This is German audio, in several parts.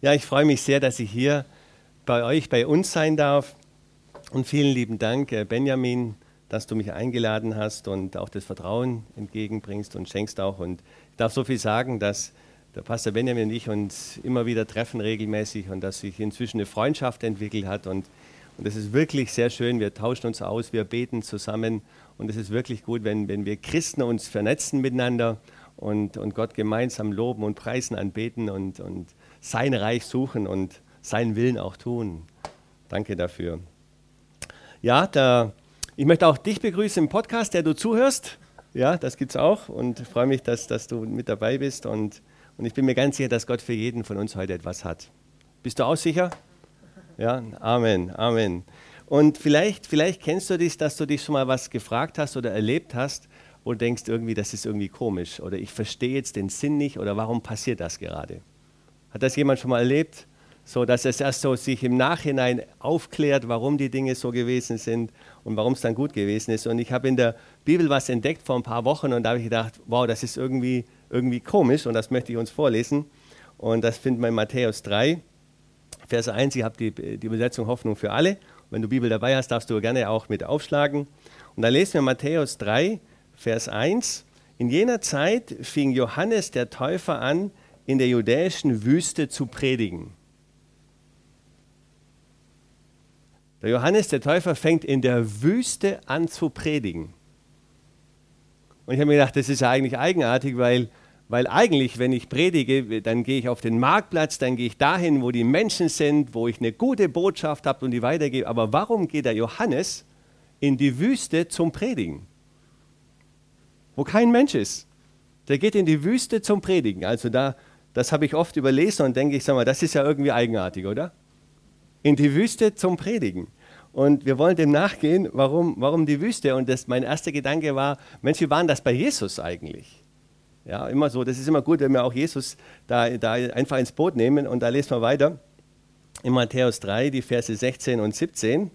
Ja, ich freue mich sehr, dass ich hier bei euch, bei uns sein darf. Und vielen lieben Dank, äh, Benjamin, dass du mich eingeladen hast und auch das Vertrauen entgegenbringst und schenkst auch. Und ich darf so viel sagen, dass der Pastor Benjamin und ich uns immer wieder treffen regelmäßig und dass sich inzwischen eine Freundschaft entwickelt hat. Und, und das ist wirklich sehr schön. Wir tauschen uns aus, wir beten zusammen. Und es ist wirklich gut, wenn, wenn wir Christen uns vernetzen miteinander und, und Gott gemeinsam loben und preisen, anbeten und, und sein Reich suchen und seinen Willen auch tun. Danke dafür. Ja, da, ich möchte auch dich begrüßen im Podcast, der du zuhörst. Ja, das gibt es auch und freue mich, dass, dass du mit dabei bist. Und, und ich bin mir ganz sicher, dass Gott für jeden von uns heute etwas hat. Bist du auch sicher? Ja, Amen, Amen. Und vielleicht, vielleicht kennst du dich, dass du dich schon mal was gefragt hast oder erlebt hast und denkst irgendwie, das ist irgendwie komisch oder ich verstehe jetzt den Sinn nicht oder warum passiert das gerade? Hat das jemand schon mal erlebt? so dass es erst so sich im Nachhinein aufklärt, warum die Dinge so gewesen sind und warum es dann gut gewesen ist. Und ich habe in der Bibel was entdeckt vor ein paar Wochen und da habe ich gedacht, wow, das ist irgendwie, irgendwie komisch und das möchte ich uns vorlesen. Und das findet man in Matthäus 3, Vers 1. Ich habe die, die Übersetzung Hoffnung für alle. Wenn du Bibel dabei hast, darfst du gerne auch mit aufschlagen. Und da lesen wir Matthäus 3, Vers 1. In jener Zeit fing Johannes der Täufer an, in der judäischen Wüste zu predigen Der Johannes der Täufer fängt in der Wüste an zu predigen. Und ich habe mir gedacht, das ist ja eigentlich eigenartig, weil, weil eigentlich, wenn ich predige, dann gehe ich auf den Marktplatz, dann gehe ich dahin, wo die Menschen sind, wo ich eine gute Botschaft habe und die weitergebe. Aber warum geht der Johannes in die Wüste zum Predigen? Wo kein Mensch ist. Der geht in die Wüste zum Predigen. Also da, das habe ich oft überlesen und denke ich, sag mal, das ist ja irgendwie eigenartig, oder? in die Wüste zum Predigen. Und wir wollen dem nachgehen, warum, warum die Wüste? Und das, mein erster Gedanke war, Mensch, wie war das bei Jesus eigentlich? Ja, immer so, das ist immer gut, wenn wir auch Jesus da, da einfach ins Boot nehmen. Und da lesen wir weiter in Matthäus 3, die Verse 16 und 17.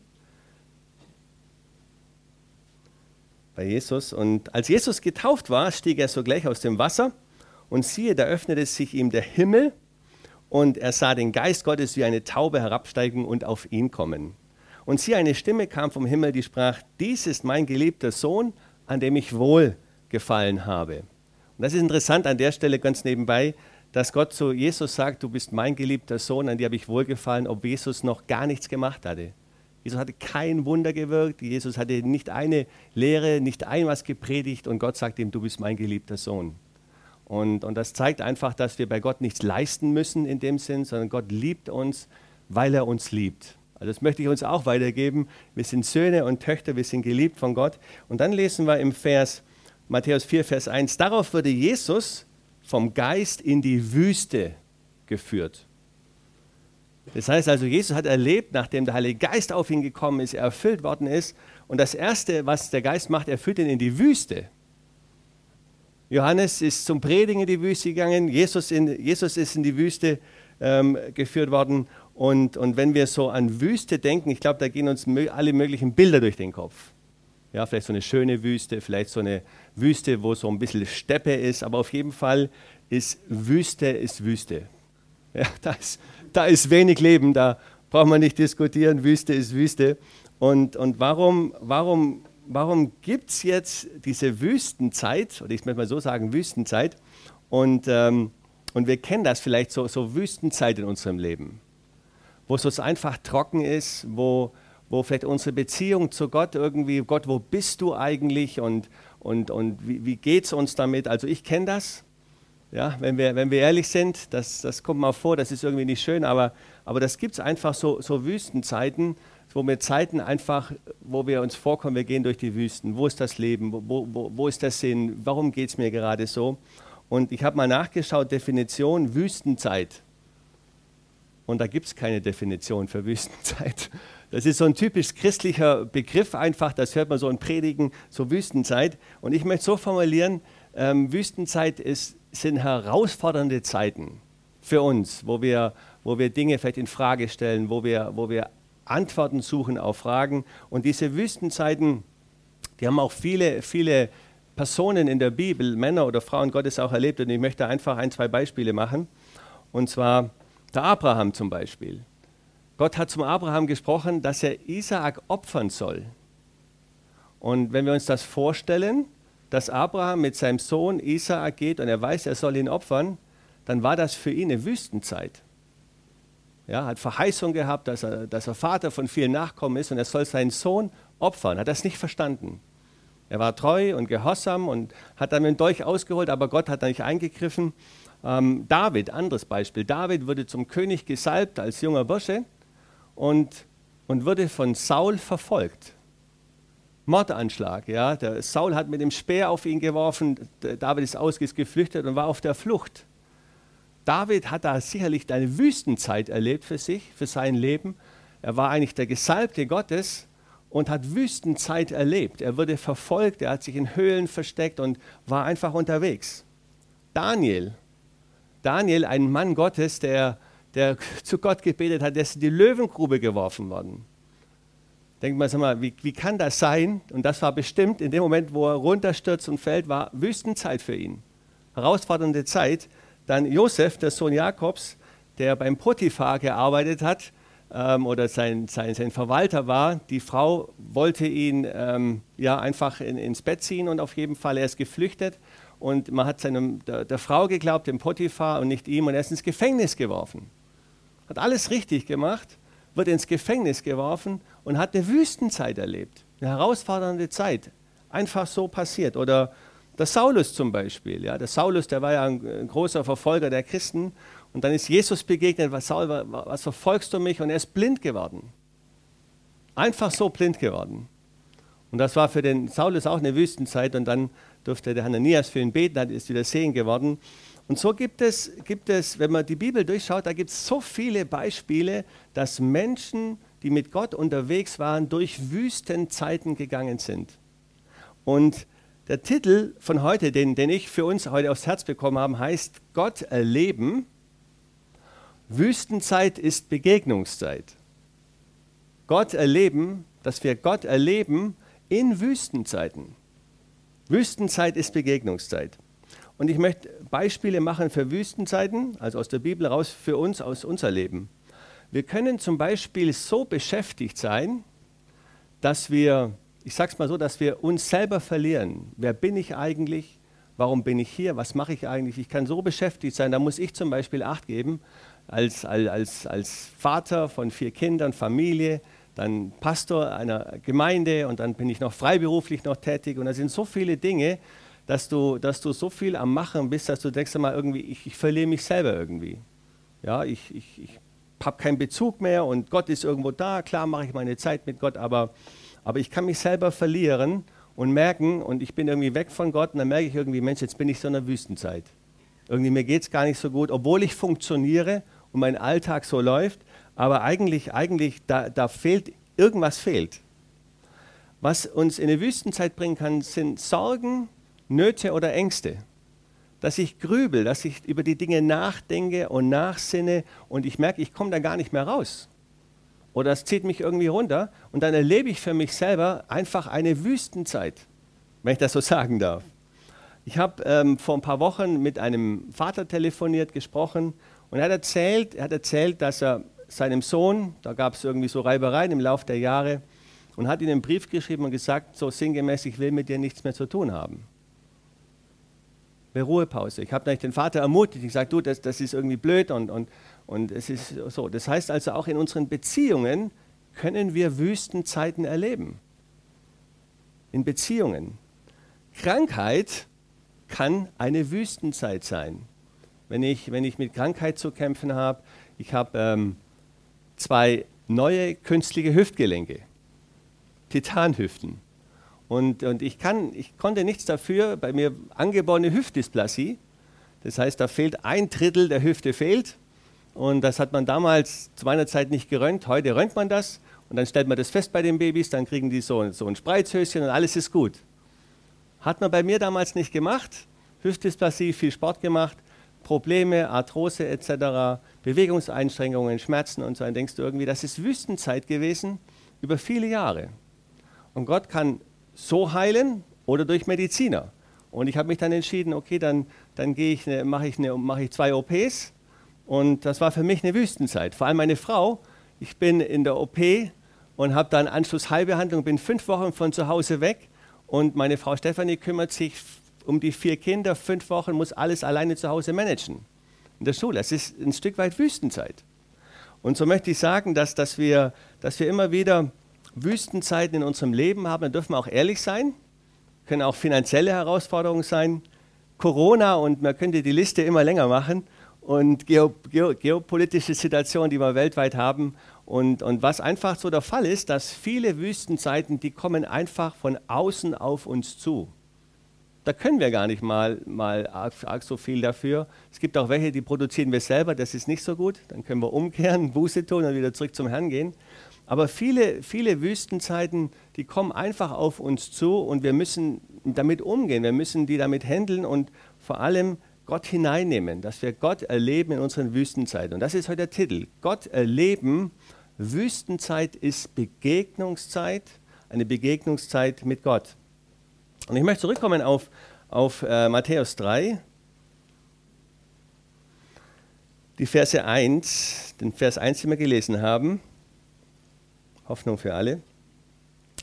Bei Jesus. Und als Jesus getauft war, stieg er sogleich aus dem Wasser. Und siehe, da öffnete sich ihm der Himmel und er sah den Geist Gottes wie eine Taube herabsteigen und auf ihn kommen. Und siehe, eine Stimme kam vom Himmel, die sprach, dies ist mein geliebter Sohn, an dem ich wohl gefallen habe. Und das ist interessant an der Stelle ganz nebenbei, dass Gott zu Jesus sagt, du bist mein geliebter Sohn, an dir habe ich wohlgefallen, ob Jesus noch gar nichts gemacht hatte. Jesus hatte kein Wunder gewirkt, Jesus hatte nicht eine Lehre, nicht ein was gepredigt und Gott sagt ihm, du bist mein geliebter Sohn. Und, und das zeigt einfach, dass wir bei Gott nichts leisten müssen in dem Sinn, sondern Gott liebt uns, weil er uns liebt. Also das möchte ich uns auch weitergeben. Wir sind Söhne und Töchter, wir sind geliebt von Gott. Und dann lesen wir im Vers Matthäus 4, Vers 1, darauf wurde Jesus vom Geist in die Wüste geführt. Das heißt also, Jesus hat erlebt, nachdem der Heilige Geist auf ihn gekommen ist, er erfüllt worden ist. Und das Erste, was der Geist macht, er führt ihn in die Wüste. Johannes ist zum Predigen in die Wüste gegangen, Jesus, in, Jesus ist in die Wüste ähm, geführt worden. Und, und wenn wir so an Wüste denken, ich glaube, da gehen uns alle möglichen Bilder durch den Kopf. Ja, vielleicht so eine schöne Wüste, vielleicht so eine Wüste, wo so ein bisschen Steppe ist, aber auf jeden Fall ist Wüste ist Wüste. Ja, da, ist, da ist wenig Leben, da braucht man nicht diskutieren, Wüste ist Wüste. Und, und warum, warum warum gibt es jetzt diese Wüstenzeit, oder ich möchte mal so sagen, Wüstenzeit, und, ähm, und wir kennen das vielleicht so, so Wüstenzeit in unserem Leben, wo es einfach trocken ist, wo, wo vielleicht unsere Beziehung zu Gott irgendwie, Gott, wo bist du eigentlich und, und, und wie, wie geht es uns damit? Also ich kenne das, ja, wenn wir, wenn wir ehrlich sind, das, das kommt mal vor, das ist irgendwie nicht schön, aber, aber das gibt es einfach so, so Wüstenzeiten, wo wir Zeiten einfach, wo wir uns vorkommen, wir gehen durch die Wüsten. Wo ist das Leben? Wo, wo, wo ist der Sinn? Warum geht es mir gerade so? Und ich habe mal nachgeschaut, Definition Wüstenzeit. Und da gibt es keine Definition für Wüstenzeit. Das ist so ein typisch christlicher Begriff einfach, das hört man so in Predigen, so Wüstenzeit. Und ich möchte so formulieren, ähm, Wüstenzeit ist, sind herausfordernde Zeiten für uns, wo wir, wo wir Dinge vielleicht in Frage stellen, wo wir, wo wir Antworten suchen auf Fragen. Und diese Wüstenzeiten, die haben auch viele, viele Personen in der Bibel, Männer oder Frauen Gottes auch erlebt. Und ich möchte einfach ein, zwei Beispiele machen. Und zwar Der Abraham zum Beispiel. Gott hat zum Abraham gesprochen, dass er Isaak opfern soll. Und wenn wir uns das vorstellen, dass Abraham mit seinem Sohn Isaak geht und er weiß, er soll ihn opfern, dann war das für ihn eine Wüstenzeit. Ja, hat Verheißung gehabt, dass er, dass er Vater von vielen Nachkommen ist und er soll seinen Sohn opfern. Hat das nicht verstanden. Er war treu und gehorsam und hat dann mit dem Dolch ausgeholt, aber Gott hat da nicht eingegriffen. Ähm, David, anderes Beispiel. David wurde zum König gesalbt als junger Bursche und, und wurde von Saul verfolgt. Mordanschlag. Ja? Der Saul hat mit dem Speer auf ihn geworfen, David ist ausgeflüchtet und war auf der Flucht. David hat da sicherlich eine Wüstenzeit erlebt für sich, für sein Leben. Er war eigentlich der Gesalbte Gottes und hat Wüstenzeit erlebt. Er wurde verfolgt, er hat sich in Höhlen versteckt und war einfach unterwegs. Daniel, Daniel, ein Mann Gottes, der, der zu Gott gebetet hat, der ist in die Löwengrube geworfen worden. Denkt man, sag mal, wie, wie kann das sein? Und das war bestimmt in dem Moment, wo er runterstürzt und fällt, war Wüstenzeit für ihn. Herausfordernde Zeit. Dann Josef, der Sohn Jakobs, der beim Potiphar gearbeitet hat ähm, oder sein, sein, sein Verwalter war. Die Frau wollte ihn ähm, ja, einfach in, ins Bett ziehen und auf jeden Fall, er ist geflüchtet. Und man hat seinem, der, der Frau geglaubt, dem Potiphar und nicht ihm, und er ist ins Gefängnis geworfen. Hat alles richtig gemacht wird ins Gefängnis geworfen und hat eine Wüstenzeit erlebt, eine herausfordernde Zeit. Einfach so passiert. Oder der Saulus zum Beispiel. Ja, der Saulus, der war ja ein, ein großer Verfolger der Christen. Und dann ist Jesus begegnet, was, Saul, was verfolgst du mich? Und er ist blind geworden. Einfach so blind geworden. Und das war für den Saulus auch eine Wüstenzeit. Und dann durfte der Hananias für ihn beten, hat ist wieder sehen geworden. Und so gibt es, gibt es, wenn man die Bibel durchschaut, da gibt es so viele Beispiele, dass Menschen, die mit Gott unterwegs waren, durch Wüstenzeiten gegangen sind. Und der Titel von heute, den, den ich für uns heute aufs Herz bekommen habe, heißt Gott erleben. Wüstenzeit ist Begegnungszeit. Gott erleben, dass wir Gott erleben in Wüstenzeiten. Wüstenzeit ist Begegnungszeit. Und ich möchte Beispiele machen für Wüstenzeiten, also aus der Bibel raus für uns, aus unser Leben. Wir können zum Beispiel so beschäftigt sein, dass wir, ich sage es mal so, dass wir uns selber verlieren. Wer bin ich eigentlich? Warum bin ich hier? Was mache ich eigentlich? Ich kann so beschäftigt sein, da muss ich zum Beispiel Acht geben, als, als, als Vater von vier Kindern, Familie, dann Pastor einer Gemeinde und dann bin ich noch freiberuflich noch tätig. Und da sind so viele Dinge, dass du, dass du so viel am Machen bist, dass du denkst mal irgendwie, ich, ich verliere mich selber irgendwie. Ja, ich, ich, ich habe keinen Bezug mehr und Gott ist irgendwo da. Klar mache ich meine Zeit mit Gott, aber, aber ich kann mich selber verlieren und merken, und ich bin irgendwie weg von Gott und dann merke ich irgendwie, Mensch, jetzt bin ich so in einer Wüstenzeit. Irgendwie mir geht es gar nicht so gut, obwohl ich funktioniere und mein Alltag so läuft, aber eigentlich, eigentlich da, da fehlt, irgendwas fehlt. Was uns in eine Wüstenzeit bringen kann, sind Sorgen, Nöte oder Ängste. Dass ich grübel, dass ich über die Dinge nachdenke und nachsinne und ich merke, ich komme da gar nicht mehr raus. Oder es zieht mich irgendwie runter und dann erlebe ich für mich selber einfach eine Wüstenzeit, wenn ich das so sagen darf. Ich habe ähm, vor ein paar Wochen mit einem Vater telefoniert, gesprochen und er hat erzählt, er hat erzählt, dass er seinem Sohn, da gab es irgendwie so Reibereien im Laufe der Jahre, und hat ihm einen Brief geschrieben und gesagt, so sinngemäß, ich will mit dir nichts mehr zu tun haben eine Ruhepause. Ich habe den Vater ermutigt, ich sage, du, das, das ist irgendwie blöd und, und, und es ist so. Das heißt also, auch in unseren Beziehungen können wir Wüstenzeiten erleben. In Beziehungen. Krankheit kann eine Wüstenzeit sein. Wenn ich, wenn ich mit Krankheit zu kämpfen habe, ich habe ähm, zwei neue künstliche Hüftgelenke, Titanhüften. Und, und ich, kann, ich konnte nichts dafür, bei mir angeborene Hüftdysplasie. Das heißt, da fehlt ein Drittel der Hüfte fehlt. Und das hat man damals zu meiner Zeit nicht gerönt. Heute rönt man das und dann stellt man das fest bei den Babys, dann kriegen die so, so ein Spreizhöschen und alles ist gut. Hat man bei mir damals nicht gemacht. Hüftdysplasie, viel Sport gemacht, Probleme, Arthrose etc., Bewegungseinschränkungen, Schmerzen und so. Dann denkst du irgendwie, das ist Wüstenzeit gewesen über viele Jahre. Und Gott kann so heilen oder durch Mediziner. Und ich habe mich dann entschieden, okay, dann, dann ich, mache ich, mach ich zwei OPs Und das war für mich eine Wüstenzeit. Vor allem meine Frau. Ich bin in der OP und habe dann Anschlussheilbehandlung, bin fünf Wochen von zu Hause weg. Und meine Frau Stefanie kümmert sich um die vier Kinder. Fünf Wochen muss alles alleine zu Hause managen. In der Schule. Es ist ein Stück weit Wüstenzeit. Und so möchte ich sagen, dass, dass, wir, dass wir immer wieder Wüstenzeiten in unserem Leben haben. Da dürfen wir auch ehrlich sein. Können auch finanzielle Herausforderungen sein. Corona und man könnte die Liste immer länger machen und geo, geo, geopolitische Situationen, die wir weltweit haben. Und, und was einfach so der Fall ist, dass viele Wüstenzeiten, die kommen einfach von außen auf uns zu. Da können wir gar nicht mal, mal arg, arg so viel dafür. Es gibt auch welche, die produzieren wir selber, das ist nicht so gut. Dann können wir umkehren, Buße tun und wieder zurück zum Herrn gehen. Aber viele, viele Wüstenzeiten, die kommen einfach auf uns zu und wir müssen damit umgehen. Wir müssen die damit handeln und vor allem Gott hineinnehmen, dass wir Gott erleben in unseren Wüstenzeiten. Und das ist heute der Titel. Gott erleben. Wüstenzeit ist Begegnungszeit, eine Begegnungszeit mit Gott. Und ich möchte zurückkommen auf, auf äh, Matthäus 3, die Verse 1, den Vers 1, den wir gelesen haben. Hoffnung für alle.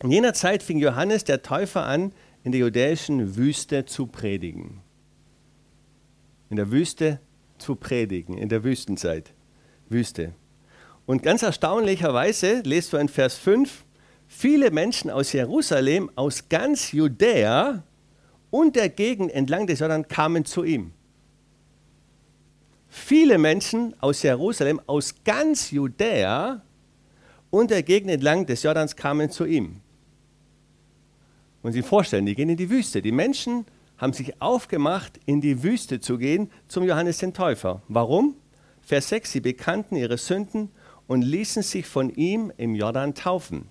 In jener Zeit fing Johannes der Täufer an, in der judäischen Wüste zu predigen in der Wüste zu predigen, in der Wüstenzeit. Wüste. Und ganz erstaunlicherweise lest du in Vers 5, viele Menschen aus Jerusalem, aus ganz Judäa und der Gegend entlang des Jordan kamen zu ihm. Viele Menschen aus Jerusalem, aus ganz Judäa und der Gegend entlang des Jordans kamen zu ihm. Und Sie vorstellen, die gehen in die Wüste. Die Menschen haben sich aufgemacht, in die Wüste zu gehen zum Johannes den Täufer. Warum? Vers 6, sie bekannten ihre Sünden und ließen sich von ihm im Jordan taufen.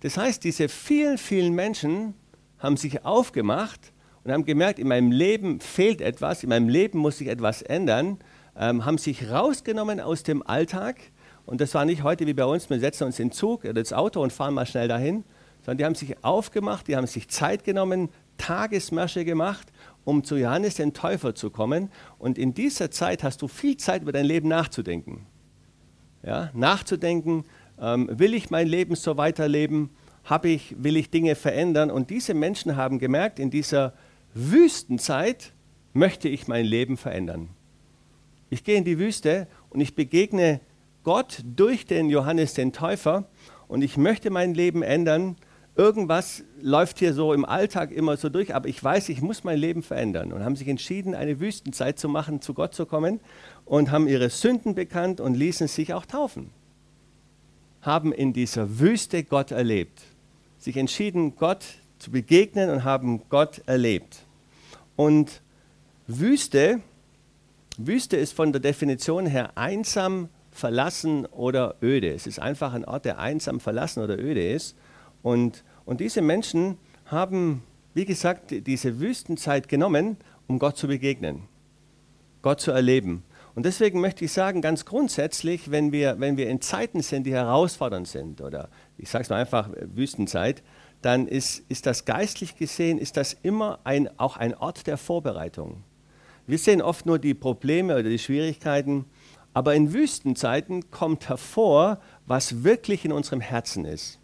Das heißt, diese vielen, vielen Menschen haben sich aufgemacht und haben gemerkt, in meinem Leben fehlt etwas, in meinem Leben muss sich etwas ändern, ähm, haben sich rausgenommen aus dem Alltag. Und das war nicht heute wie bei uns, wir setzen uns in den Zug oder ins Auto und fahren mal schnell dahin, sondern die haben sich aufgemacht, die haben sich Zeit genommen, Tagesmärsche gemacht, um zu Johannes den Täufer zu kommen. Und in dieser Zeit hast du viel Zeit über dein Leben nachzudenken. Ja, nachzudenken, ähm, will ich mein Leben so weiterleben? Hab ich, will ich Dinge verändern? Und diese Menschen haben gemerkt, in dieser Wüstenzeit möchte ich mein Leben verändern. Ich gehe in die Wüste und ich begegne Gott durch den Johannes den Täufer und ich möchte mein Leben ändern irgendwas läuft hier so im Alltag immer so durch, aber ich weiß, ich muss mein Leben verändern und haben sich entschieden, eine Wüstenzeit zu machen, zu Gott zu kommen und haben ihre Sünden bekannt und ließen sich auch taufen. Haben in dieser Wüste Gott erlebt, sich entschieden, Gott zu begegnen und haben Gott erlebt. Und Wüste, Wüste ist von der Definition her einsam, verlassen oder öde. Es ist einfach ein Ort, der einsam, verlassen oder öde ist. Und, und diese Menschen haben, wie gesagt, diese Wüstenzeit genommen, um Gott zu begegnen, Gott zu erleben. Und deswegen möchte ich sagen, ganz grundsätzlich, wenn wir, wenn wir in Zeiten sind, die herausfordernd sind, oder ich sage es mal einfach Wüstenzeit, dann ist, ist das geistlich gesehen, ist das immer ein, auch ein Ort der Vorbereitung. Wir sehen oft nur die Probleme oder die Schwierigkeiten, aber in Wüstenzeiten kommt hervor, was wirklich in unserem Herzen ist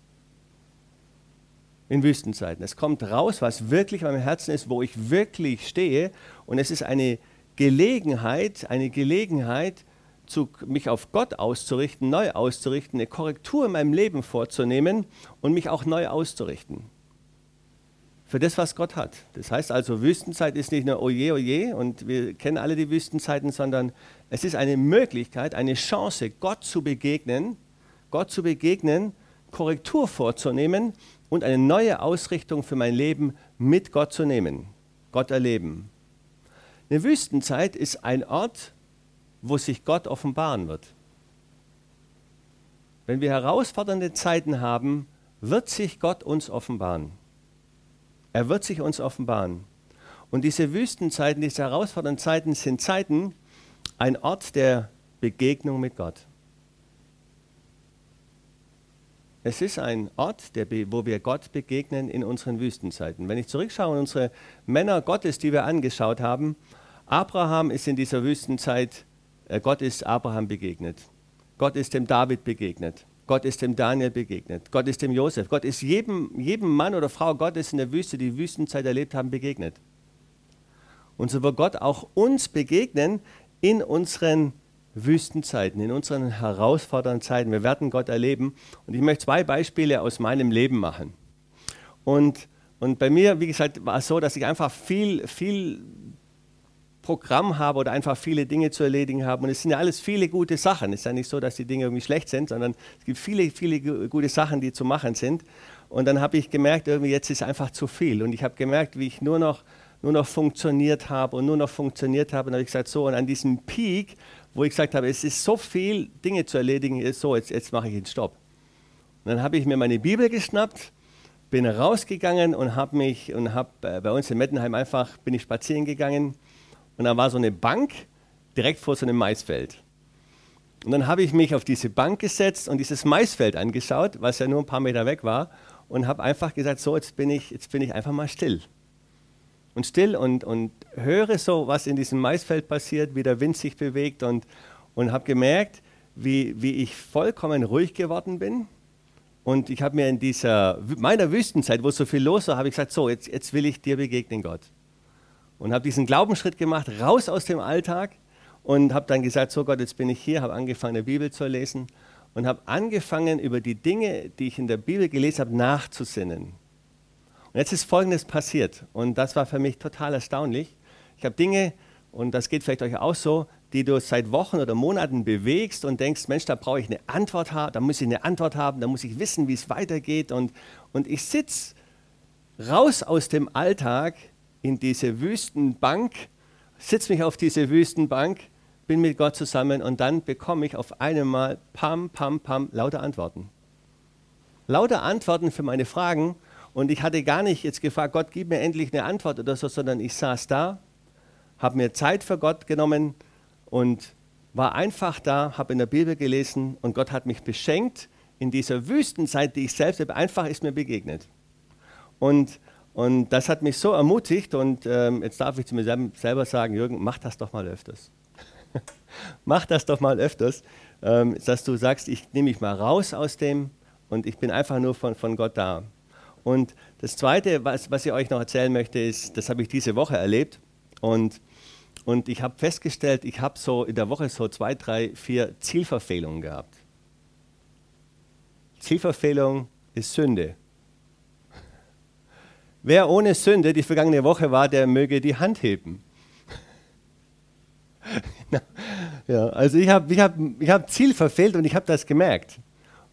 in Wüstenzeiten. Es kommt raus, was wirklich in meinem Herzen ist, wo ich wirklich stehe. Und es ist eine Gelegenheit, eine Gelegenheit, zu, mich auf Gott auszurichten, neu auszurichten, eine Korrektur in meinem Leben vorzunehmen und mich auch neu auszurichten. Für das, was Gott hat. Das heißt also, Wüstenzeit ist nicht nur oje, oje und wir kennen alle die Wüstenzeiten, sondern es ist eine Möglichkeit, eine Chance, Gott zu begegnen, Gott zu begegnen, Korrektur vorzunehmen und eine neue Ausrichtung für mein Leben mit Gott zu nehmen. Gott erleben. Eine Wüstenzeit ist ein Ort, wo sich Gott offenbaren wird. Wenn wir herausfordernde Zeiten haben, wird sich Gott uns offenbaren. Er wird sich uns offenbaren. Und diese Wüstenzeiten, diese herausfordernden Zeiten sind Zeiten, ein Ort der Begegnung mit Gott. Es ist ein Ort, der, wo wir Gott begegnen in unseren Wüstenzeiten. Wenn ich zurückschaue an unsere Männer Gottes, die wir angeschaut haben, Abraham ist in dieser Wüstenzeit, äh, Gott ist Abraham begegnet. Gott ist dem David begegnet. Gott ist dem Daniel begegnet. Gott ist dem Josef. Gott ist jedem, jedem Mann oder Frau Gottes in der Wüste, die Wüstenzeit erlebt haben, begegnet. Und so wird Gott auch uns begegnen in unseren Wüstenzeiten, in unseren herausfordernden Zeiten. Wir werden Gott erleben. Und ich möchte zwei Beispiele aus meinem Leben machen. Und, und bei mir, wie gesagt, war es so, dass ich einfach viel, viel Programm habe oder einfach viele Dinge zu erledigen habe. Und es sind ja alles viele gute Sachen. Es ist ja nicht so, dass die Dinge irgendwie schlecht sind, sondern es gibt viele, viele gute Sachen, die zu machen sind. Und dann habe ich gemerkt, irgendwie jetzt ist einfach zu viel. Und ich habe gemerkt, wie ich nur noch, nur noch funktioniert habe und nur noch funktioniert habe. Und dann habe ich gesagt, so, und an diesem Peak, wo ich gesagt habe, es ist so viel Dinge zu erledigen, so, jetzt, jetzt mache ich einen Stopp. Und dann habe ich mir meine Bibel geschnappt, bin rausgegangen und habe mich und habe äh, bei uns in Mettenheim einfach bin ich spazieren gegangen und da war so eine Bank direkt vor so einem Maisfeld. Und dann habe ich mich auf diese Bank gesetzt und dieses Maisfeld angeschaut, was ja nur ein paar Meter weg war, und habe einfach gesagt, so, jetzt bin ich, jetzt bin ich einfach mal still. Und still und, und höre so, was in diesem Maisfeld passiert, wie der Wind sich bewegt und, und habe gemerkt, wie, wie ich vollkommen ruhig geworden bin. Und ich habe mir in dieser, meiner Wüstenzeit, wo so viel los war, habe ich gesagt, so, jetzt, jetzt will ich dir begegnen, Gott und habe diesen Glaubensschritt gemacht, raus aus dem Alltag und habe dann gesagt, so Gott, jetzt bin ich hier, habe angefangen, die Bibel zu lesen und habe angefangen, über die Dinge, die ich in der Bibel gelesen habe, nachzusinnen. Und jetzt ist Folgendes passiert und das war für mich total erstaunlich. Ich habe Dinge, und das geht vielleicht euch auch so, die du seit Wochen oder Monaten bewegst und denkst, Mensch, da brauche ich eine Antwort haben, da muss ich eine Antwort haben, da muss ich wissen, wie es weitergeht. Und, und ich sitze raus aus dem Alltag in diese Wüstenbank, sitze mich auf diese Wüstenbank, bin mit Gott zusammen und dann bekomme ich auf einmal pam, pam, pam, lauter Antworten. Lauter Antworten für meine Fragen und ich hatte gar nicht jetzt gefragt, Gott, gib mir endlich eine Antwort oder so, sondern ich saß da, habe mir Zeit für Gott genommen und war einfach da, habe in der Bibel gelesen und Gott hat mich beschenkt in dieser Wüstenzeit, die ich selbst habe, einfach ist mir begegnet. Und und das hat mich so ermutigt und ähm, jetzt darf ich zu mir selber sagen, Jürgen, mach das doch mal öfters. mach das doch mal öfters, ähm, dass du sagst, ich nehme mich mal raus aus dem und ich bin einfach nur von, von Gott da. Und das Zweite, was, was ich euch noch erzählen möchte, ist, das habe ich diese Woche erlebt und, und ich habe festgestellt, ich habe so in der Woche so zwei, drei, vier Zielverfehlungen gehabt. Zielverfehlung ist Sünde. Wer ohne Sünde die vergangene Woche war, der möge die Hand heben. ja, also ich habe ich hab, ich hab Ziel verfehlt und ich habe das gemerkt.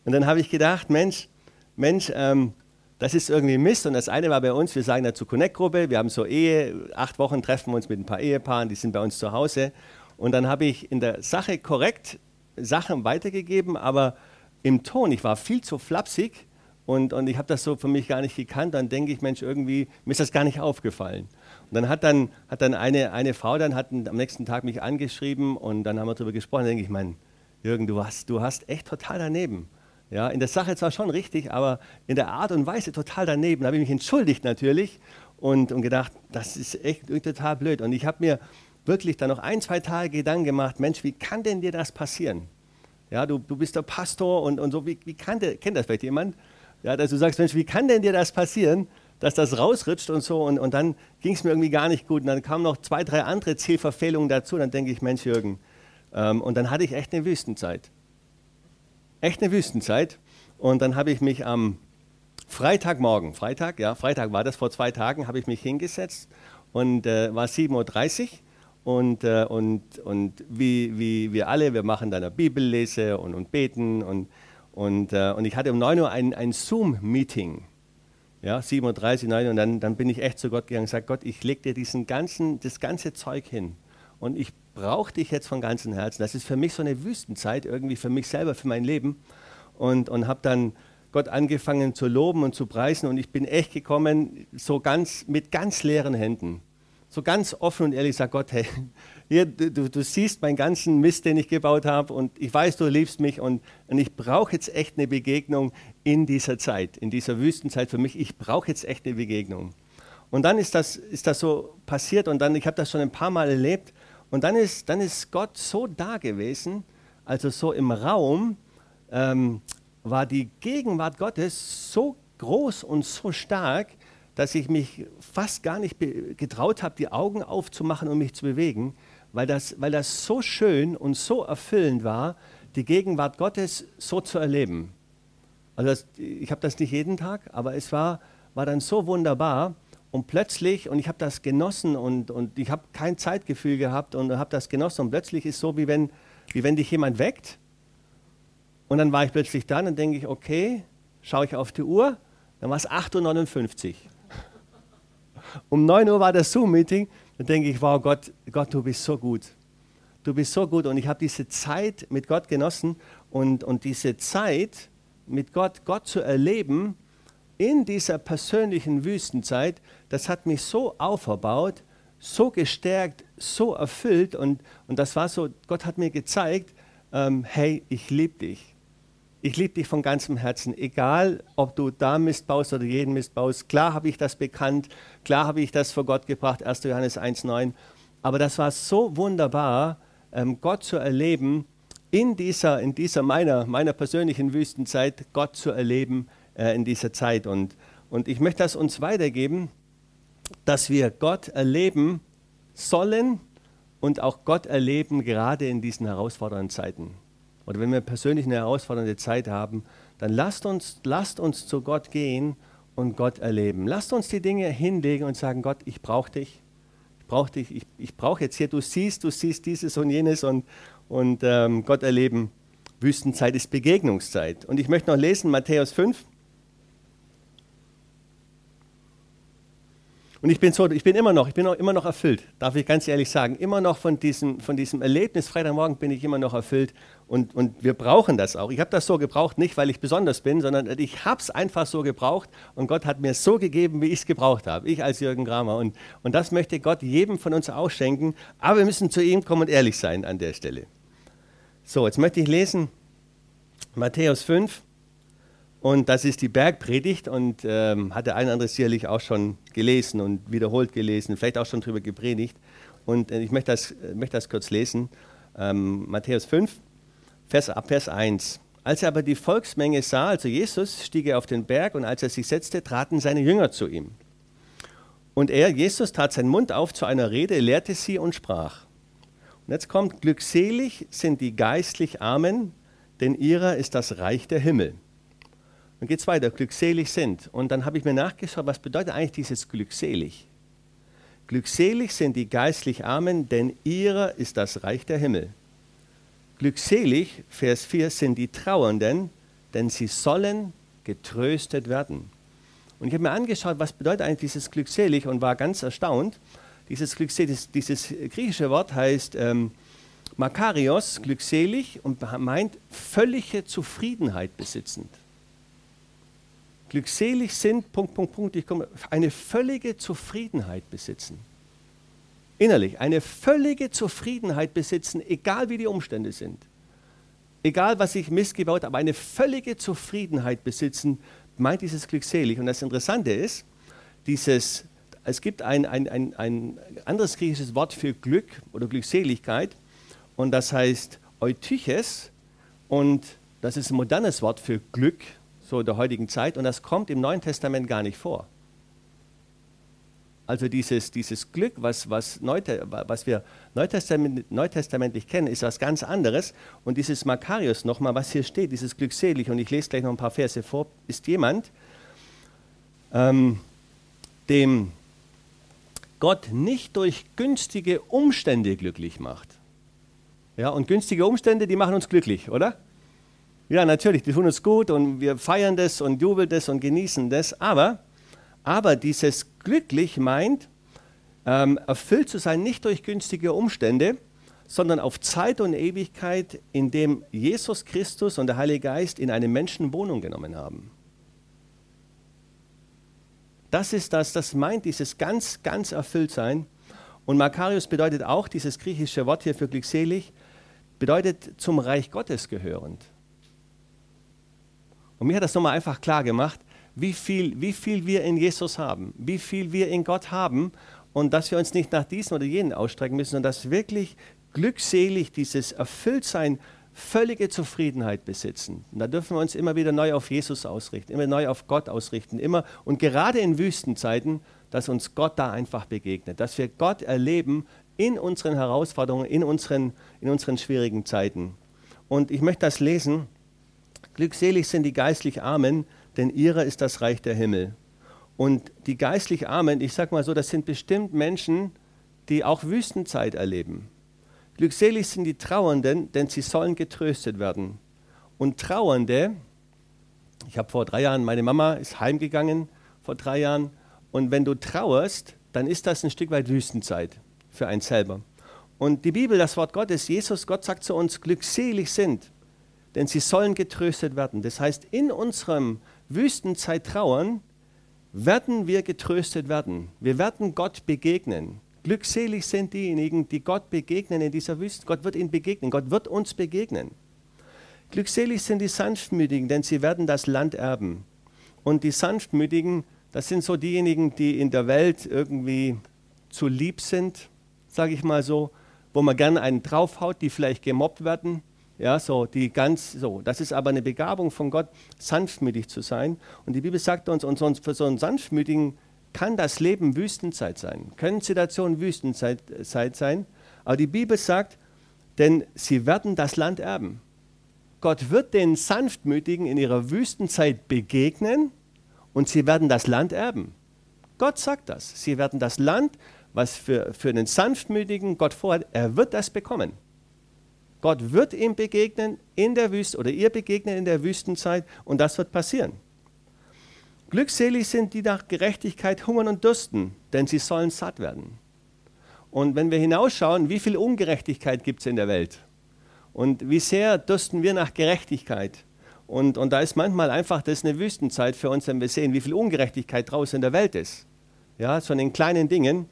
Und dann habe ich gedacht, Mensch, Mensch, ähm, das ist irgendwie Mist. Und das eine war bei uns, wir sagen dazu Connect-Gruppe, wir haben so Ehe, acht Wochen treffen wir uns mit ein paar Ehepaaren, die sind bei uns zu Hause. Und dann habe ich in der Sache korrekt Sachen weitergegeben, aber im Ton, ich war viel zu flapsig und, und ich habe das so für mich gar nicht gekannt. Dann denke ich, Mensch, irgendwie, mir ist das gar nicht aufgefallen. Und dann hat dann, hat dann eine, eine Frau dann hat am nächsten Tag mich angeschrieben und dann haben wir darüber gesprochen. Dann denke ich, mein, Jürgen, du hast, du hast echt total daneben. Ja, in der Sache zwar schon richtig, aber in der Art und Weise total daneben. Da habe ich mich entschuldigt natürlich und, und gedacht, das ist echt total blöd. Und ich habe mir wirklich dann noch ein, zwei Tage Gedanken gemacht, Mensch, wie kann denn dir das passieren? Ja, du, du bist der Pastor und, und so, wie, wie kann der, kennt das vielleicht jemand? Ja, dass du sagst, Mensch, wie kann denn dir das passieren, dass das rausrutscht und so und, und dann ging es mir irgendwie gar nicht gut und dann kamen noch zwei, drei andere Zielverfehlungen dazu und dann denke ich, Mensch Jürgen, ähm, und dann hatte ich echt eine Wüstenzeit. Echt eine Wüstenzeit und dann habe ich mich am Freitagmorgen, Freitag, ja, Freitag war das, vor zwei Tagen, habe ich mich hingesetzt und äh, war 7.30 Uhr und, äh, und, und wie, wie wir alle, wir machen dann eine Bibellese und, und beten und und, äh, und ich hatte um 9 Uhr ein, ein Zoom-Meeting. Ja, 7.30 Uhr, 9 Uhr. Und dann, dann bin ich echt zu Gott gegangen und gesagt, Gott, ich lege dir diesen ganzen, das ganze Zeug hin. Und ich brauche dich jetzt von ganzem Herzen. Das ist für mich so eine Wüstenzeit, irgendwie für mich selber, für mein Leben. Und, und habe dann Gott angefangen zu loben und zu preisen. Und ich bin echt gekommen, so ganz, mit ganz leeren Händen. So ganz offen und ehrlich sagt Gott, hey, hier, du, du, siehst meinen ganzen Mist, den ich gebaut habe und ich weiß, du liebst mich und, und ich brauche jetzt echt eine Begegnung in dieser Zeit, in dieser Wüstenzeit für mich. Ich brauche jetzt echt eine Begegnung. Und dann ist das, ist das so passiert und dann, ich habe das schon ein paar Mal erlebt. Und dann ist, dann ist Gott so da gewesen, also so im Raum, ähm, war die Gegenwart Gottes so groß und so stark, dass ich mich fast gar nicht getraut habe, die Augen aufzumachen und mich zu bewegen, weil das, weil das so schön und so erfüllend war, die Gegenwart Gottes so zu erleben. Also das, ich habe das nicht jeden Tag, aber es war, war dann so wunderbar und plötzlich, und ich habe das genossen und, und ich habe kein Zeitgefühl gehabt und habe das genossen und plötzlich ist es so, wie wenn, wie wenn dich jemand weckt und dann war ich plötzlich da und denke ich, okay, schaue ich auf die Uhr, dann war es 8.59 Uhr. Um 9 Uhr war das Zoom-Meeting, dann denke ich, wow, Gott, Gott, du bist so gut. Du bist so gut und ich habe diese Zeit mit Gott genossen und, und diese Zeit mit Gott, Gott zu erleben in dieser persönlichen Wüstenzeit, das hat mich so auferbaut, so gestärkt, so erfüllt und, und das war so, Gott hat mir gezeigt, ähm, hey, ich liebe dich ich liebe dich von ganzem Herzen, egal ob du da Mist baust oder jeden Mist baust. Klar habe ich das bekannt, klar habe ich das vor Gott gebracht, 1. Johannes 1,9. Aber das war so wunderbar, ähm, Gott zu erleben, in dieser, in dieser meiner, meiner persönlichen Wüstenzeit, Gott zu erleben äh, in dieser Zeit. Und, und ich möchte das uns weitergeben, dass wir Gott erleben sollen und auch Gott erleben, gerade in diesen herausfordernden Zeiten oder wenn wir persönlich eine herausfordernde Zeit haben, dann lasst uns, lasst uns zu Gott gehen und Gott erleben. Lasst uns die Dinge hinlegen und sagen, Gott, ich brauche dich. Ich brauche dich. Ich, ich brauche jetzt hier, du siehst, du siehst dieses und jenes und, und ähm, Gott erleben. Wüstenzeit ist Begegnungszeit. Und ich möchte noch lesen, Matthäus 5, Und ich bin so, ich bin immer noch, ich bin auch immer noch erfüllt, darf ich ganz ehrlich sagen. Immer noch von diesem, von diesem Erlebnis Freitagmorgen bin ich immer noch erfüllt und, und wir brauchen das auch. Ich habe das so gebraucht, nicht weil ich besonders bin, sondern ich habe es einfach so gebraucht und Gott hat mir so gegeben, wie ich es gebraucht habe. Ich als Jürgen Kramer. Und, und das möchte Gott jedem von uns ausschenken. Aber wir müssen zu ihm kommen und ehrlich sein an der Stelle. So, jetzt möchte ich lesen Matthäus 5, und das ist die Bergpredigt und ähm, hat der eine oder andere sicherlich auch schon gelesen und wiederholt gelesen, vielleicht auch schon darüber gepredigt. Und äh, ich möchte das, äh, möchte das kurz lesen. Ähm, Matthäus 5, Vers, ab Vers 1. Als er aber die Volksmenge sah, also Jesus, stieg er auf den Berg und als er sich setzte, traten seine Jünger zu ihm. Und er, Jesus, tat seinen Mund auf zu einer Rede, lehrte sie und sprach. Und jetzt kommt, glückselig sind die geistlich Armen, denn ihrer ist das Reich der Himmel. Dann geht es weiter, glückselig sind. Und dann habe ich mir nachgeschaut, was bedeutet eigentlich dieses glückselig? Glückselig sind die geistlich Armen, denn ihrer ist das Reich der Himmel. Glückselig, Vers 4, sind die Trauernden, denn sie sollen getröstet werden. Und ich habe mir angeschaut, was bedeutet eigentlich dieses glückselig und war ganz erstaunt. Dieses glückselig, dieses griechische Wort heißt ähm, Makarios, glückselig und meint völlige Zufriedenheit besitzend glückselig sind, Punkt, Punkt, Punkt, ich komme, eine völlige Zufriedenheit besitzen. Innerlich, eine völlige Zufriedenheit besitzen, egal wie die Umstände sind. Egal, was ich missgebaut habe, eine völlige Zufriedenheit besitzen, meint dieses glückselig. Und das Interessante ist, dieses, es gibt ein, ein, ein, ein anderes griechisches Wort für Glück oder Glückseligkeit und das heißt Eutyches und das ist ein modernes Wort für Glück so der heutigen Zeit, und das kommt im Neuen Testament gar nicht vor. Also dieses, dieses Glück, was, was, Neute, was wir Neutestament, neutestamentlich kennen, ist was ganz anderes. Und dieses Makarios nochmal, was hier steht, dieses glückselig, und ich lese gleich noch ein paar Verse vor, ist jemand, ähm, dem Gott nicht durch günstige Umstände glücklich macht. Ja, und günstige Umstände, die machen uns glücklich, oder? Ja, natürlich, die tun uns gut und wir feiern das und jubeln das und genießen das. Aber, aber dieses glücklich meint, ähm, erfüllt zu sein nicht durch günstige Umstände, sondern auf Zeit und Ewigkeit, in dem Jesus Christus und der Heilige Geist in einem Menschen Wohnung genommen haben. Das ist das, das meint dieses ganz, ganz erfüllt sein. Und Makarios bedeutet auch, dieses griechische Wort hier für glückselig, bedeutet zum Reich Gottes gehörend. Und mir hat das nochmal einfach klar gemacht, wie viel, wie viel wir in Jesus haben, wie viel wir in Gott haben und dass wir uns nicht nach diesen oder jenen ausstrecken müssen, sondern dass wirklich glückselig dieses Erfülltsein völlige Zufriedenheit besitzen. Und da dürfen wir uns immer wieder neu auf Jesus ausrichten, immer neu auf Gott ausrichten, immer und gerade in Wüstenzeiten, dass uns Gott da einfach begegnet, dass wir Gott erleben in unseren Herausforderungen, in unseren, in unseren schwierigen Zeiten. Und ich möchte das lesen. Glückselig sind die geistlich Armen, denn ihrer ist das Reich der Himmel. Und die geistlich Armen, ich sage mal so, das sind bestimmt Menschen, die auch Wüstenzeit erleben. Glückselig sind die Trauernden, denn sie sollen getröstet werden. Und Trauernde, ich habe vor drei Jahren, meine Mama ist heimgegangen vor drei Jahren. Und wenn du trauerst, dann ist das ein Stück weit Wüstenzeit für einen selber. Und die Bibel, das Wort Gottes, Jesus, Gott sagt zu uns, glückselig sind, denn sie sollen getröstet werden. Das heißt, in unserem Wüstenzeit trauern, werden wir getröstet werden. Wir werden Gott begegnen. Glückselig sind diejenigen, die Gott begegnen in dieser Wüste. Gott wird ihnen begegnen. Gott wird uns begegnen. Glückselig sind die Sanftmütigen, denn sie werden das Land erben. Und die Sanftmütigen, das sind so diejenigen, die in der Welt irgendwie zu lieb sind, sage ich mal so, wo man gerne einen draufhaut, die vielleicht gemobbt werden. Ja, so, die ganz, so. Das ist aber eine Begabung von Gott, sanftmütig zu sein. Und die Bibel sagt uns, und für so einen Sanftmütigen kann das Leben Wüstenzeit sein, können Situationen Wüstenzeit sein, aber die Bibel sagt, denn sie werden das Land erben. Gott wird den Sanftmütigen in ihrer Wüstenzeit begegnen und sie werden das Land erben. Gott sagt das. Sie werden das Land, was für, für den Sanftmütigen Gott vorhat, er wird das bekommen. Gott wird ihm begegnen in der Wüste oder ihr begegnen in der Wüstenzeit und das wird passieren. Glückselig sind die nach Gerechtigkeit hungern und dürsten, denn sie sollen satt werden. Und wenn wir hinausschauen, wie viel Ungerechtigkeit gibt es in der Welt und wie sehr dürsten wir nach Gerechtigkeit. Und, und da ist manchmal einfach, das ist eine Wüstenzeit für uns, wenn wir sehen, wie viel Ungerechtigkeit draußen in der Welt ist. Ja, so in den kleinen Dingen.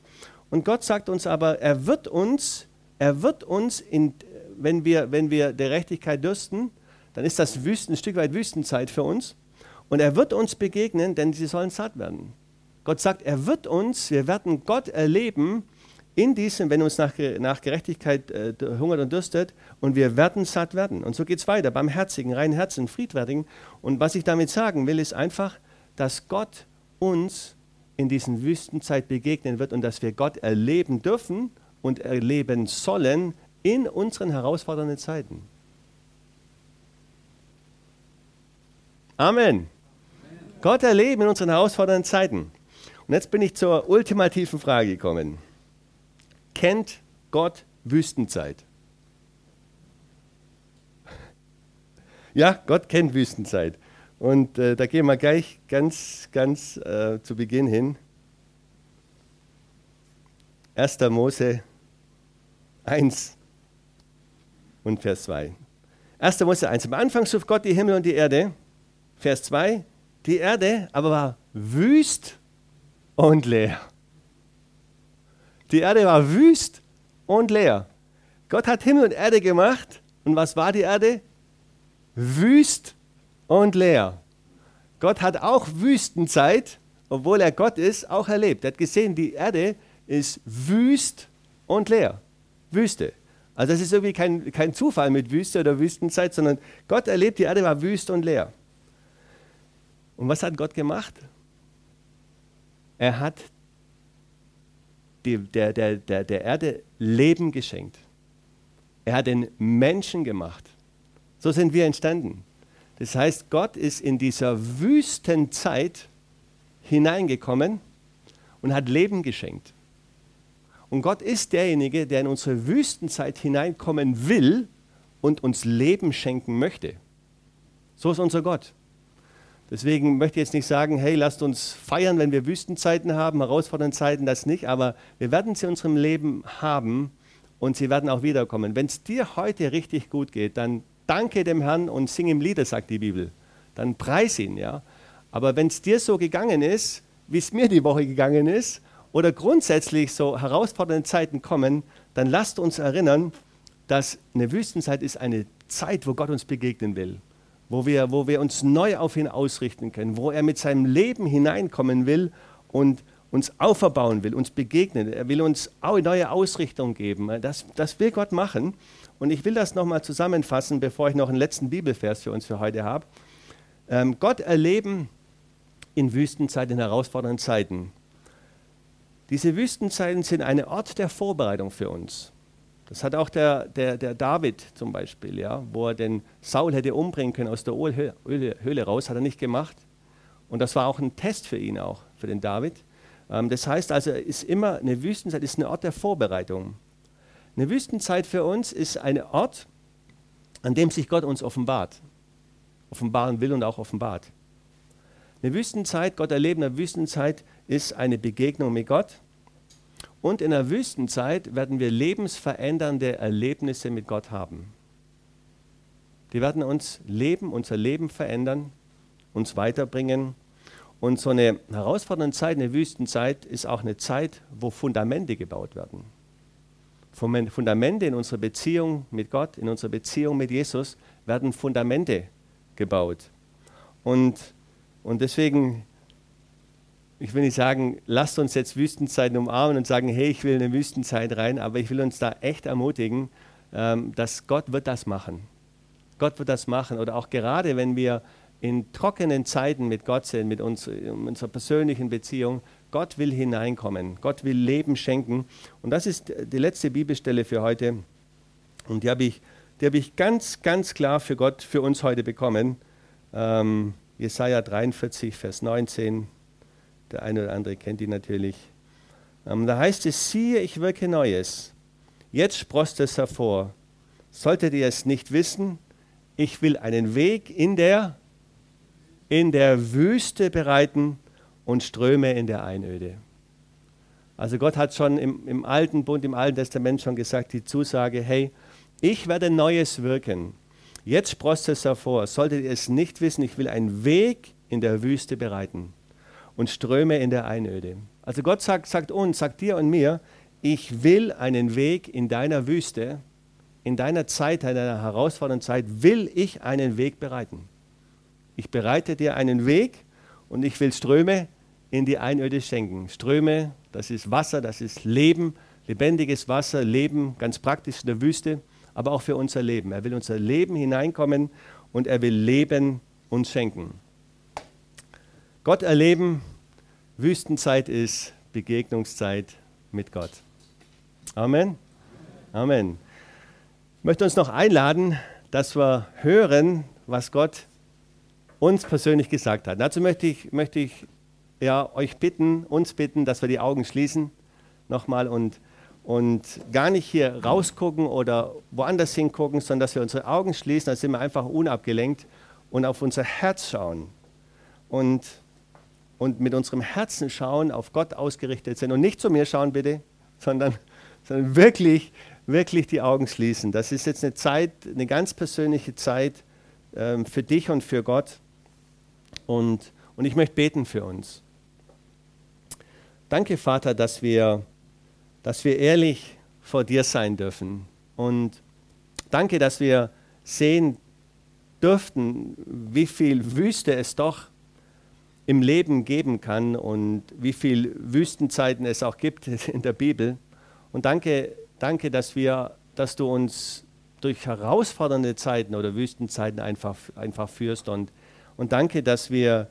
Und Gott sagt uns aber, er wird uns, er wird uns, in, wenn, wir, wenn wir der Gerechtigkeit dürsten, dann ist das Wüsten, ein Stück weit Wüstenzeit für uns. Und er wird uns begegnen, denn sie sollen satt werden. Gott sagt, er wird uns, wir werden Gott erleben in diesem, wenn uns nach, nach Gerechtigkeit äh, hungert und dürstet, und wir werden satt werden. Und so geht es weiter, beim Herzigen, reinen Herzen, friedfertigen. Und was ich damit sagen will, ist einfach, dass Gott uns in diesen Wüstenzeit begegnen wird und dass wir Gott erleben dürfen und erleben sollen in unseren herausfordernden Zeiten. Amen. Gott erleben in unseren herausfordernden Zeiten. Und jetzt bin ich zur ultimativen Frage gekommen. Kennt Gott Wüstenzeit? Ja, Gott kennt Wüstenzeit. Und äh, da gehen wir gleich ganz, ganz äh, zu Beginn hin. 1. Mose 1 und Vers 2. 1. Mose 1. Am Anfang schuf Gott die Himmel und die Erde. Vers 2. Die Erde aber war wüst und leer. Die Erde war wüst und leer. Gott hat Himmel und Erde gemacht. Und was war die Erde? Wüst und leer. Gott hat auch Wüstenzeit, obwohl er Gott ist, auch erlebt. Er hat gesehen, die Erde ist wüst und leer. Wüste. Also das ist irgendwie kein, kein Zufall mit Wüste oder Wüstenzeit, sondern Gott erlebt, die Erde war wüst und leer. Und was hat Gott gemacht? Er hat die, der, der, der, der Erde Leben geschenkt. Er hat den Menschen gemacht. So sind wir entstanden. Das heißt, Gott ist in dieser Wüstenzeit hineingekommen und hat Leben geschenkt. Und Gott ist derjenige, der in unsere Wüstenzeit hineinkommen will und uns Leben schenken möchte. So ist unser Gott. Deswegen möchte ich jetzt nicht sagen, hey, lasst uns feiern, wenn wir Wüstenzeiten haben, herausfordernde Zeiten, das nicht, aber wir werden sie in unserem Leben haben und sie werden auch wiederkommen. Wenn es dir heute richtig gut geht, dann danke dem Herrn und sing ihm Lieder, sagt die Bibel. Dann preis ihn, ja. Aber wenn es dir so gegangen ist, wie es mir die Woche gegangen ist, oder grundsätzlich so herausfordernde Zeiten kommen, dann lasst uns erinnern, dass eine Wüstenzeit ist eine Zeit, wo Gott uns begegnen will wo wir, wo wir uns neu auf ihn ausrichten können, wo er mit seinem Leben hineinkommen will und uns auferbauen will, uns begegnen. Er will uns neue Ausrichtung geben. Das, das will Gott machen. Und ich will das nochmal zusammenfassen, bevor ich noch einen letzten Bibelvers für uns für heute habe. Ähm, Gott erleben in Wüstenzeiten, in herausfordernden Zeiten. Diese Wüstenzeiten sind ein Ort der Vorbereitung für uns. Das hat auch der, der, der David zum Beispiel, ja, wo er den Saul hätte umbringen können aus der Höhle, raus, hat er nicht gemacht. Und das war auch ein Test für ihn auch, für den David. Ähm, das heißt also, ist immer eine Wüstenzeit ist ein Ort der Vorbereitung. Eine Wüstenzeit für uns ist ein Ort, an dem sich Gott uns offenbart, offenbaren will und auch offenbart. Eine Wüstenzeit, Gott erleben, eine Wüstenzeit ist eine Begegnung mit Gott. Und in der Wüstenzeit werden wir lebensverändernde Erlebnisse mit Gott haben. Die werden uns Leben, unser Leben verändern, uns weiterbringen. Und so eine herausfordernde Zeit, eine Wüstenzeit, ist auch eine Zeit, wo Fundamente gebaut werden. Fundamente in unserer Beziehung mit Gott, in unserer Beziehung mit Jesus, werden Fundamente gebaut. Und, und deswegen ich will nicht sagen, lasst uns jetzt Wüstenzeiten umarmen und sagen, hey, ich will in eine Wüstenzeit rein, aber ich will uns da echt ermutigen, ähm, dass Gott wird das machen. Gott wird das machen. Oder auch gerade, wenn wir in trockenen Zeiten mit Gott sind, mit uns, unserer persönlichen Beziehung, Gott will hineinkommen. Gott will Leben schenken. Und das ist die letzte Bibelstelle für heute. Und die habe ich, hab ich ganz, ganz klar für Gott, für uns heute bekommen. Ähm, Jesaja 43, Vers 19. Der eine oder andere kennt ihn natürlich. Ähm, da heißt es, siehe, ich wirke Neues. Jetzt sproßt es hervor. Solltet ihr es nicht wissen, ich will einen Weg in der, in der Wüste bereiten und Ströme in der Einöde. Also Gott hat schon im, im Alten Bund, im Alten Testament schon gesagt, die Zusage, hey, ich werde Neues wirken. Jetzt sproßt es hervor. Solltet ihr es nicht wissen, ich will einen Weg in der Wüste bereiten und Ströme in der Einöde. Also Gott sagt, sagt uns, sagt dir und mir, ich will einen Weg in deiner Wüste, in deiner Zeit, in deiner herausfordernden Zeit, will ich einen Weg bereiten. Ich bereite dir einen Weg und ich will Ströme in die Einöde schenken. Ströme, das ist Wasser, das ist Leben, lebendiges Wasser, Leben, ganz praktisch in der Wüste, aber auch für unser Leben. Er will unser Leben hineinkommen und er will Leben uns schenken. Gott erleben, Wüstenzeit ist Begegnungszeit mit Gott. Amen. Amen. Ich möchte uns noch einladen, dass wir hören, was Gott uns persönlich gesagt hat. Dazu möchte ich, möchte ich ja, euch bitten, uns bitten, dass wir die Augen schließen nochmal und, und gar nicht hier rausgucken oder woanders hingucken, sondern dass wir unsere Augen schließen, dann sind wir einfach unabgelenkt und auf unser Herz schauen. Und und mit unserem Herzen schauen, auf Gott ausgerichtet sind und nicht zu mir schauen, bitte, sondern, sondern wirklich, wirklich die Augen schließen. Das ist jetzt eine Zeit, eine ganz persönliche Zeit ähm, für dich und für Gott. Und, und ich möchte beten für uns. Danke, Vater, dass wir, dass wir ehrlich vor dir sein dürfen. Und danke, dass wir sehen dürften, wie viel Wüste es doch im Leben geben kann und wie viele Wüstenzeiten es auch gibt in der Bibel. Und danke, danke, dass wir, dass du uns durch herausfordernde Zeiten oder Wüstenzeiten einfach, einfach führst und, und danke, dass wir,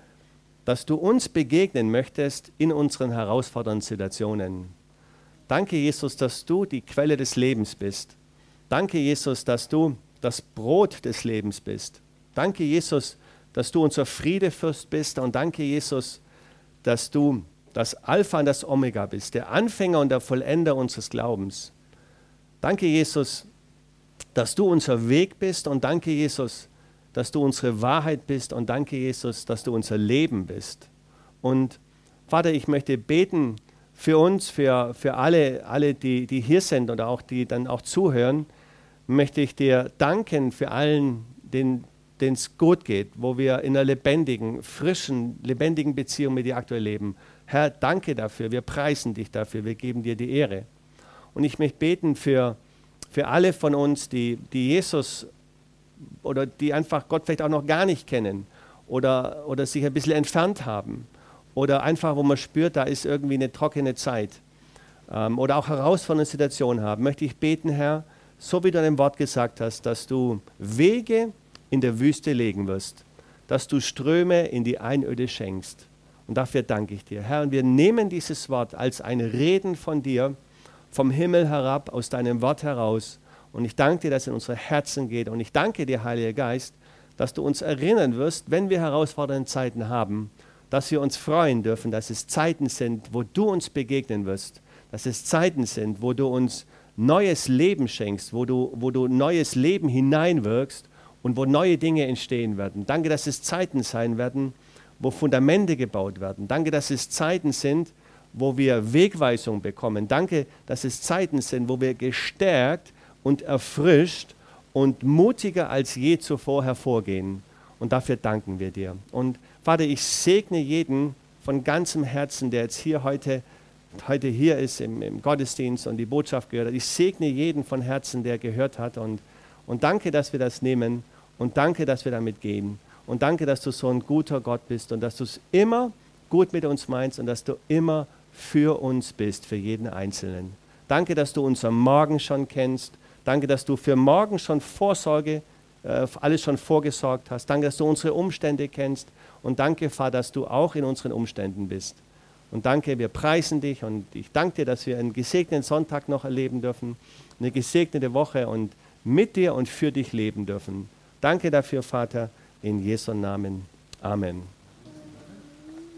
dass du uns begegnen möchtest in unseren herausfordernden Situationen. Danke, Jesus, dass du die Quelle des Lebens bist. Danke, Jesus, dass du das Brot des Lebens bist. Danke, Jesus, dass du unser Friedefürst bist. Und danke, Jesus, dass du das Alpha und das Omega bist, der Anfänger und der Vollender unseres Glaubens. Danke, Jesus, dass du unser Weg bist. Und danke, Jesus, dass du unsere Wahrheit bist. Und danke, Jesus, dass du unser Leben bist. Und Vater, ich möchte beten für uns, für, für alle, alle die, die hier sind oder auch die dann auch zuhören, möchte ich dir danken für allen, den, denen es gut geht, wo wir in einer lebendigen, frischen, lebendigen Beziehung mit dir aktuell leben. Herr, danke dafür, wir preisen dich dafür, wir geben dir die Ehre. Und ich möchte beten für, für alle von uns, die, die Jesus oder die einfach Gott vielleicht auch noch gar nicht kennen oder, oder sich ein bisschen entfernt haben oder einfach, wo man spürt, da ist irgendwie eine trockene Zeit ähm, oder auch herausfordernde Situationen haben, möchte ich beten, Herr, so wie du in dem Wort gesagt hast, dass du Wege in der Wüste legen wirst, dass du Ströme in die Einöde schenkst. Und dafür danke ich dir, Herr. Und wir nehmen dieses Wort als ein Reden von dir, vom Himmel herab, aus deinem Wort heraus. Und ich danke dir, dass es in unsere Herzen geht. Und ich danke dir, Heiliger Geist, dass du uns erinnern wirst, wenn wir herausfordernde Zeiten haben, dass wir uns freuen dürfen, dass es Zeiten sind, wo du uns begegnen wirst, dass es Zeiten sind, wo du uns neues Leben schenkst, wo du, wo du neues Leben hineinwirkst und wo neue Dinge entstehen werden. Danke, dass es Zeiten sein werden, wo Fundamente gebaut werden. Danke, dass es Zeiten sind, wo wir Wegweisung bekommen. Danke, dass es Zeiten sind, wo wir gestärkt und erfrischt und mutiger als je zuvor hervorgehen. Und dafür danken wir dir. Und Vater, ich segne jeden von ganzem Herzen, der jetzt hier heute, heute hier ist im, im Gottesdienst und die Botschaft gehört hat. Ich segne jeden von Herzen, der gehört hat. Und, und danke, dass wir das nehmen. Und danke, dass wir damit gehen. Und danke, dass du so ein guter Gott bist und dass du es immer gut mit uns meinst und dass du immer für uns bist, für jeden Einzelnen. Danke, dass du unser Morgen schon kennst. Danke, dass du für morgen schon Vorsorge, äh, alles schon vorgesorgt hast. Danke, dass du unsere Umstände kennst. Und danke, Vater, dass du auch in unseren Umständen bist. Und danke, wir preisen dich und ich danke dir, dass wir einen gesegneten Sonntag noch erleben dürfen, eine gesegnete Woche und mit dir und für dich leben dürfen. Danke dafür, Vater, in Jesu Namen. Amen.